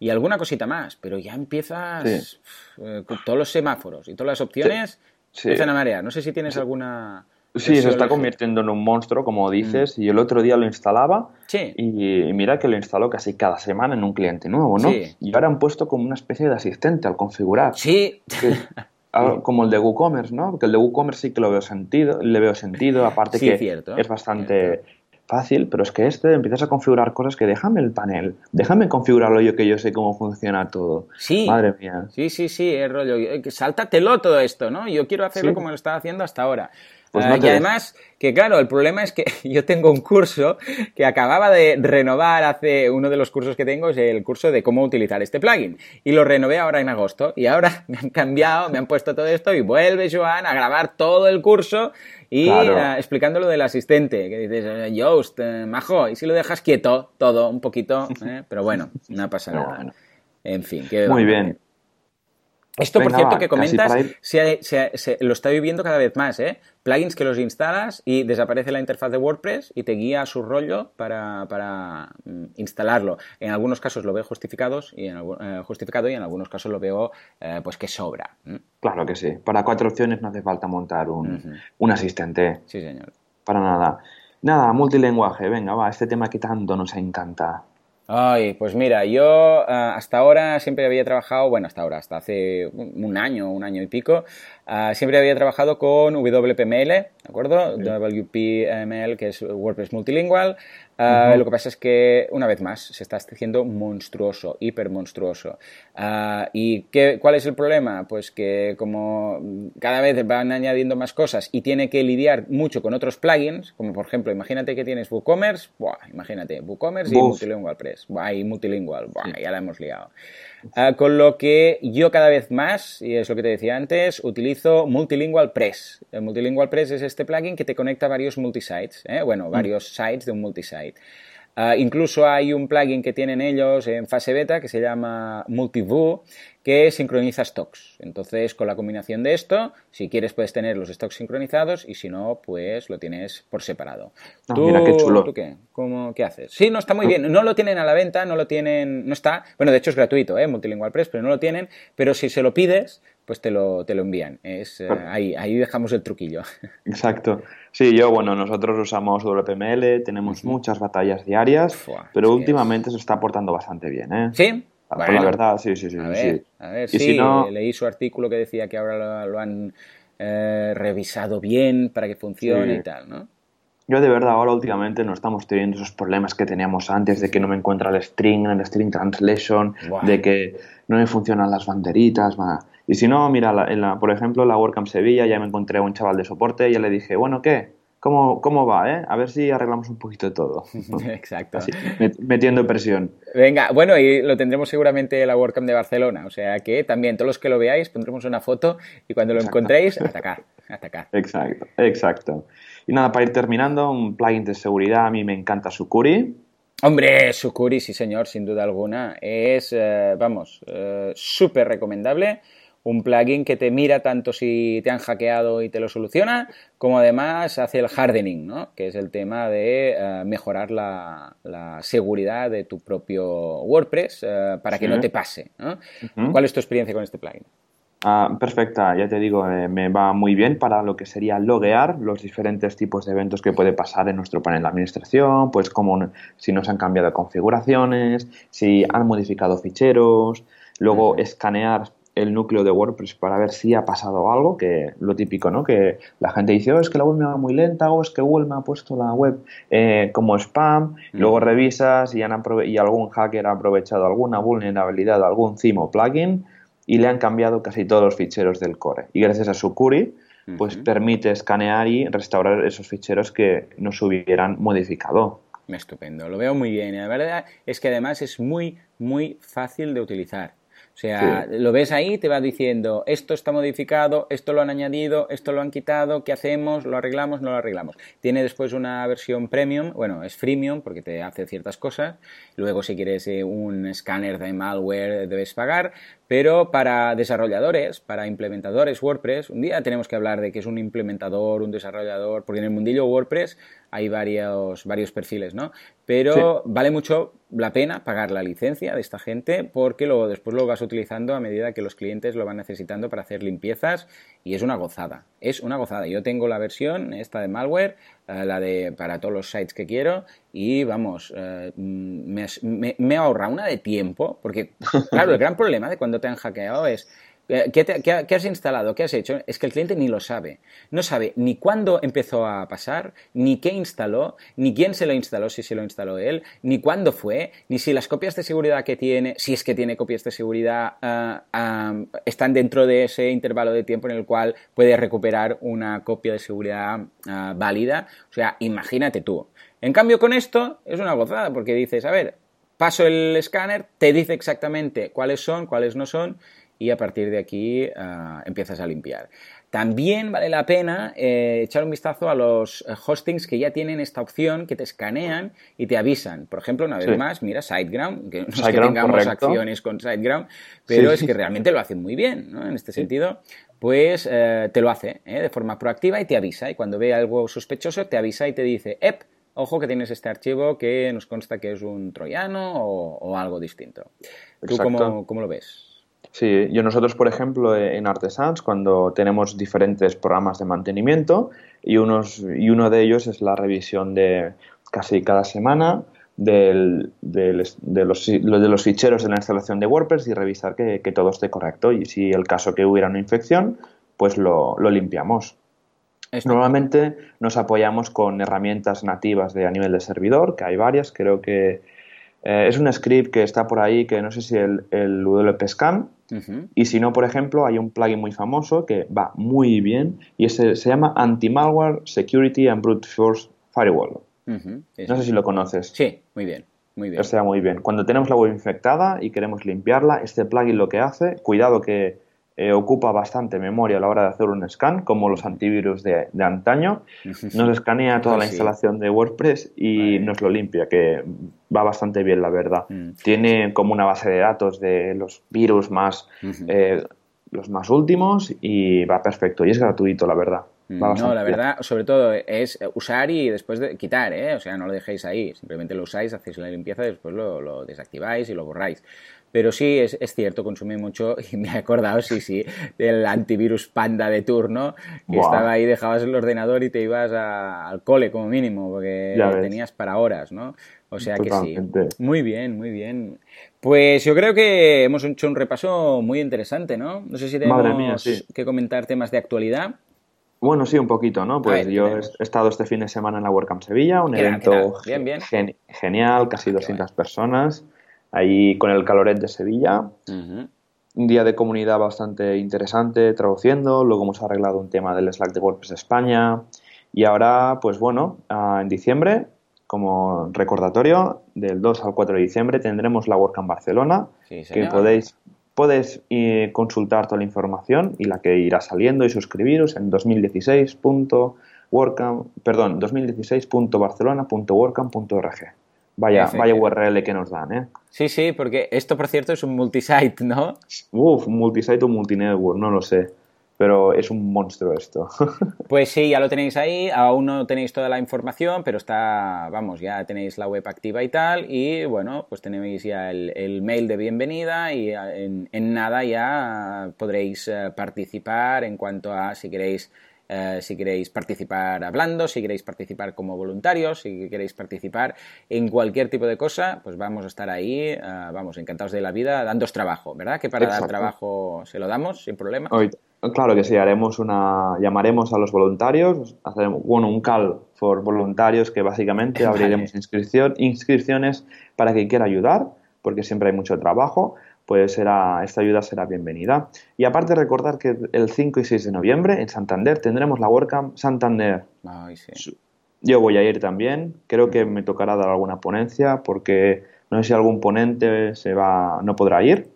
y alguna cosita más, pero ya empiezas con todos los semáforos y todas las opciones, sí. empiezan a marear. No sé si tienes alguna... Sí, se está convirtiendo en un monstruo, como dices, mm. y el otro día lo instalaba y mira que lo instaló casi cada semana en un cliente nuevo, ¿no? Y ahora han puesto como una especie de asistente al configurar. Sí. como el de WooCommerce, ¿no? Porque el de WooCommerce sí que lo veo sentido, le veo sentido, aparte que es bastante fácil, pero es que este empiezas a configurar cosas que déjame el panel, déjame configurarlo yo que yo sé cómo funciona todo. Sí. Madre mía. Sí, sí, sí, es rollo. Sáltatelo todo esto, ¿no? Yo quiero hacerlo como lo estaba haciendo hasta ahora. Pues ah, y además, que claro, el problema es que yo tengo un curso que acababa de renovar hace uno de los cursos que tengo, es el curso de cómo utilizar este plugin. Y lo renové ahora en agosto. Y ahora me han cambiado, me han puesto todo esto y vuelve Joan a grabar todo el curso y ah, explicando lo del asistente. Que dices, Yoast, eh, majo, y si lo dejas quieto, todo, un poquito. Eh? Pero bueno, no pasa nada. En fin. Muy bien. Esto, por cierto, que comentas, se, lo está viviendo cada vez más, ¿eh? Plugins que los instalas y desaparece la interfaz de WordPress y te guía a su rollo para, mm, instalarlo. En algunos casos lo veo justificados y en, eh, justificado y en algunos casos lo veo eh, pues que sobra. Claro que sí. Para cuatro opciones no hace falta montar un, un asistente. Sí, señor. Para nada. Nada, multilenguaje. Venga, va, este tema que tanto nos encanta. Ay, pues mira, yo eh, hasta ahora siempre había trabajado, bueno, hasta ahora, hasta hace un año, un año y pico, eh, siempre había trabajado con WPML, ¿de acuerdo? WPML, que es WordPress Multilingual. Lo que pasa es que, una vez más, se está haciendo monstruoso, hiper monstruoso. ¿Y qué, cuál es el problema? Pues que como cada vez van añadiendo más cosas y tiene que lidiar mucho con otros plugins, como por ejemplo, imagínate que tienes WooCommerce, buah, imagínate, WooCommerce y Multilingual Press y multilingual, ya la hemos liado. Ah, con lo que yo cada vez más, y es lo que te decía antes, utilizo Multilingual Press. El Multilingual Press es este plugin que te conecta a varios multisites, ¿eh? bueno, mm. varios sites de un multisite. Ah, incluso hay un plugin que tienen ellos en fase beta que se llama Multivoo, que sincroniza stocks. Entonces, con la combinación de esto, si quieres puedes tener los stocks sincronizados y si no, pues lo tienes por separado. Ah, mira qué chulo. ¿Tú qué? ¿Cómo, qué haces? Sí, no está muy bien. No lo tienen a la venta, no lo tienen, no está. Bueno, de hecho es gratuito, ¿eh? Multilingual Press, pero no lo tienen. Pero si se lo pides, pues te lo, te lo envían. Es, eh, ahí, ahí dejamos el truquillo. Exacto. Sí, yo, bueno, nosotros usamos WPML, tenemos muchas batallas diarias, pero últimamente se está portando bastante bien, ¿eh? ¿Sí? la verdad, sí, sí, sí. A ver, a ver sí, si no... leí su artículo que decía que ahora lo, han eh, revisado bien para que funcione y tal, ¿no? Yo de verdad ahora últimamente no estamos teniendo esos problemas que teníamos antes de que no me encuentra el string, el string translation, de que no me funcionan las banderitas. Y si no, mira, en la, por ejemplo, la WordCamp Sevilla ya me encontré a un chaval de soporte y ya le dije, bueno, ¿qué? ¿Cómo, ¿Cómo va? Eh? A ver si arreglamos un poquito de todo. Exacto. metiendo presión. Venga, bueno, y lo tendremos seguramente en la WordCamp de Barcelona. O sea que también todos los que lo veáis pondremos una foto y cuando lo encontréis, atacar, atacar. Exacto, exacto. Y nada, para ir terminando, un plugin de seguridad, a mí me encanta Sucuri. Hombre, Sucuri, sí señor, sin duda alguna. Es, eh, vamos, eh, súper recomendable un plugin que te mira tanto si te han hackeado y te lo soluciona, como además hace el hardening, ¿no? que es el tema de eh, mejorar la, seguridad de tu propio WordPress eh, para que no te pase. ¿Cuál es tu experiencia con este plugin? Ah, perfecta, ya te digo, eh, me va muy bien para lo que sería loguear los diferentes tipos de eventos que puede pasar en nuestro panel de administración, pues como si nos han cambiado configuraciones, si han modificado ficheros, luego escanear el núcleo de WordPress para ver si ha pasado algo, que lo típico, ¿no? Que la gente dice, oh, es que la web me va muy lenta, o es que Google me ha puesto la web eh, como spam, luego revisas y, han y algún hacker ha aprovechado alguna vulnerabilidad algún theme o plugin y le han cambiado casi todos los ficheros del core. Y gracias a su query, pues permite escanear y restaurar esos ficheros que no se hubieran modificado. Estupendo, lo veo muy bien. Y la verdad es que además es muy, muy fácil de utilizar. O sea, lo ves ahí, te va diciendo, esto está modificado, esto lo han añadido, esto lo han quitado, ¿qué hacemos? ¿Lo arreglamos? ¿No lo arreglamos? Tiene después una versión premium, bueno, es freemium porque te hace ciertas cosas. Luego, si quieres eh, un escáner de malware, debes pagar. Pero para desarrolladores, para implementadores WordPress, un día tenemos que hablar de qué es un implementador, un desarrollador, porque en el mundillo WordPress hay varios, varios perfiles, ¿no? Pero vale mucho la pena pagar la licencia de esta gente porque luego después lo vas utilizando a medida que los clientes lo van necesitando para hacer limpiezas y es una gozada, es una gozada. Yo tengo la versión esta de malware, eh, la de para todos los sites que quiero y vamos, eh, me, me, me, he ahorrado una de tiempo porque claro, el gran problema de cuando te han hackeado es eh, ¿Qué, has instalado? ¿Qué has hecho? Es que el cliente ni lo sabe. No sabe ni cuándo empezó a pasar, ni qué instaló, ni quién se lo instaló, si se lo instaló él, ni cuándo fue, ni si las copias de seguridad que tiene, si es que tiene copias de seguridad, ah, están dentro de ese intervalo de tiempo en el cual puede recuperar una copia de seguridad ah, válida. O sea, imagínate tú. En cambio, con esto es una gozada, porque dices, a ver, paso el escáner, te dice exactamente cuáles son, cuáles no son y a partir de aquí ah, empiezas a limpiar. También vale la pena eh, echar un vistazo a los eh, hostings que ya tienen esta opción que te escanean y te avisan. Por ejemplo, una vez más, mira SiteGround, que no es que tengamos acciones con SiteGround, pero es que realmente lo hacen muy bien, ¿no? En este sentido, pues eh, te lo hace de forma proactiva y te avisa. Y cuando ve algo sospechoso, te avisa y te dice, ¡Ep! Ojo que tienes este archivo que nos consta que es un troyano o, algo distinto. ¿Tú cómo, cómo lo ves? Sí, yo nosotros, por ejemplo, en Artesans, cuando tenemos diferentes programas de mantenimiento y, unos, y uno de ellos es la revisión de casi cada semana del, de, los, de, los, ficheros de la instalación de WordPress y revisar que, todo esté correcto. Y si el caso que hubiera una infección, pues lo, limpiamos. Normalmente nos apoyamos con herramientas nativas de a nivel de servidor, que hay varias, creo que eh, es un script que está por ahí, que no sé si el, el Scan, y si no, por ejemplo, hay un plugin muy famoso que va muy bien y ese se llama Anti-Malware Security and Brute Force Firewall. No sé si lo conoces. Sí, muy bien. Muy bien. O muy bien. Cuando tenemos la web infectada y queremos limpiarla, este plugin lo que hace, cuidado que eh, ocupa bastante memoria a la hora de hacer un scan, como los antivirus de, antaño. Nos escanea toda la instalación de WordPress y nos lo limpia, que va bastante bien, la verdad. Mm. Tiene como una base de datos de los virus más, eh, los más últimos y va perfecto. Y es gratuito, la verdad. Mm, no, la verdad, sobre todo es usar y después de quitar, ¿eh? O sea, no lo dejéis ahí. Simplemente lo usáis, hacéis la limpieza y después lo, lo desactiváis y lo borráis. Pero sí, es, es, cierto, consumí mucho y me he acordado, sí, sí, del antivirus panda de turno, que estaba ahí, dejabas el ordenador y te ibas al cole como mínimo, porque tenías para horas, ¿no? O sea que sí. Muy bien, muy bien. Pues yo creo que hemos hecho un repaso muy interesante, ¿no? No sé si tenemos que comentar temas de actualidad. Bueno, sí, un poquito, ¿no? Pues ver, yo he estado este fin de semana en la WordCamp Sevilla, un ¿Qué tal, evento? Bien, bien. gen- genial, casi Ah, qué 200 personas, ahí con el caloret de Sevilla. Un día de comunidad bastante interesante, traduciendo. Luego hemos arreglado un tema del Slack de WordPress España. Y ahora, pues bueno, ah, en diciembre, como recordatorio, del 2 al 4 de diciembre tendremos la WordCamp Barcelona, Sí, que podéis, podéis eh, consultar toda la información y la que irá saliendo y suscribiros en 2016.wordcamp, perdón, 2016.barcelona.wordcamp.org. Vaya, vaya. URL que nos dan, ¿eh? Sí, sí, porque esto, por cierto, es un multisite, ¿no? Uf, multisite o multinetwork, no lo sé. Pero es un monstruo esto. Pues sí, ya lo tenéis ahí, aún no tenéis toda la información, pero está, vamos, ya tenéis la web activa y tal, y bueno, pues tenéis ya el, el mail de bienvenida y en, en nada ya podréis eh, participar en cuanto a si queréis eh, si queréis participar hablando, si queréis participar como voluntarios, si queréis participar en cualquier tipo de cosa, pues vamos a estar ahí, eh, vamos, encantados de la vida, dándos trabajo, ¿verdad? Que para dar trabajo se lo damos sin problema. Hoy, claro que sí, haremos una, llamaremos a los voluntarios, haceremos, bueno, un call for voluntarios que básicamente Vale. abriremos inscripción, inscripciones para quien quiera ayudar, porque siempre hay mucho trabajo, pues será, esta ayuda será bienvenida. Y aparte recordar que el 5 y 6 de noviembre en Santander tendremos la WordCamp Santander. Ay, sí. Yo voy a ir también, creo que me tocará dar alguna ponencia porque no sé si algún ponente se va, no podrá ir.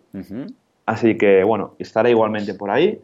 Así que bueno, estaré igualmente por ahí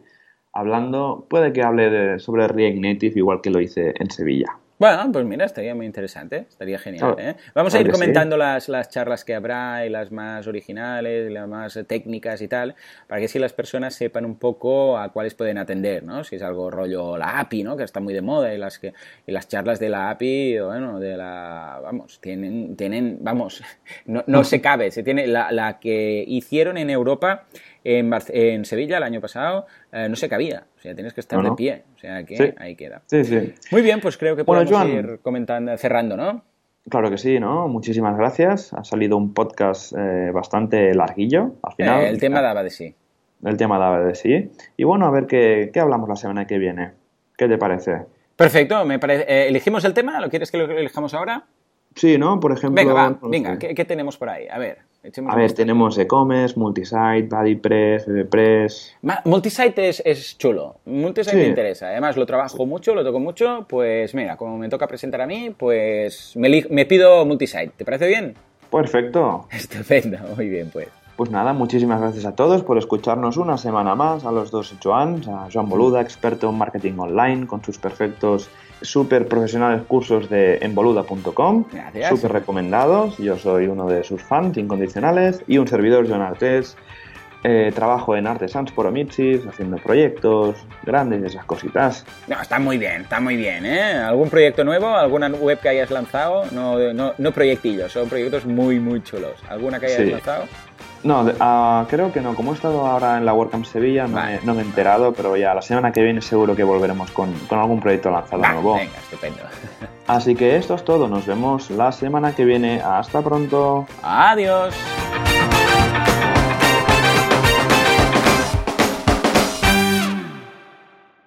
hablando, puede que hable de- sobre React Native igual que lo hice en Sevilla. Bueno, pues mira, estaría muy interesante, estaría genial. Claro, ¿eh? Vamos a ir comentando las, las charlas que habrá y las más originales, y las más eh, técnicas y tal, para que si las personas sepan un poco a cuáles pueden atender, ¿no? Si es algo rollo la API, ¿no? Que está muy de moda y las, que, y las charlas de la API, bueno, de la... Vamos, tienen, tienen vamos, no, no se cabe, se tiene la, la que hicieron en Europa en, en Sevilla el año pasado eh, no se cabía, o sea, tienes que estar No, de pie, o sea que Sí. ahí queda. Sí, sí, Muy bien, pues creo que Bueno, podemos Joan. ir comentando, cerrando, ¿no? claro que sí, ¿no? Muchísimas gracias. Ha salido un podcast eh, bastante larguillo al final. Eh, el tema daba de sí. El tema daba de sí. Y bueno, a ver qué, qué hablamos la semana que viene. ¿Qué te parece? Perfecto, me parece. ¿Elegimos el tema? ¿Lo quieres que lo elijamos ahora? Sí, ¿no? Por ejemplo... Venga, va, venga, sé. ¿qué, qué tenemos por ahí? A ver, echemos A ver, tenemos e-commerce, multisite, BuddyPress, VPress... Ma- Multisite es, es chulo. Multisite Sí. me interesa. Además, lo trabajo mucho, lo toco mucho. Pues mira, como me toca presentar a mí, pues me, me pido multisite. ¿Te parece bien? Perfecto. Estupendo, muy bien, pues. Pues nada, muchísimas gracias a todos por escucharnos una semana más, a los dos Joans, a Joan Boluda, experto en marketing online, con sus perfectos, súper profesionales cursos de enboluda.com, súper recomendados, yo soy uno de sus fans incondicionales, y un servidor, Joan Artés, eh, trabajo en Artesans por Omitsis, haciendo proyectos grandes y esas cositas. No, está muy bien, está muy bien, ¿eh? ¿Algún proyecto nuevo? ¿Alguna web que hayas lanzado? No, no, no proyectillos, son proyectos muy, muy chulos. ¿Alguna que hayas Sí. lanzado? No, ah, creo que no, como he estado ahora en la WordCamp Sevilla, no, Vale. me, no me he enterado, pero ya la semana que viene seguro que volveremos con, con algún proyecto lanzado Va, nuevo. venga, estupendo. Así que esto es todo, nos vemos la semana que viene. Hasta pronto. Adiós.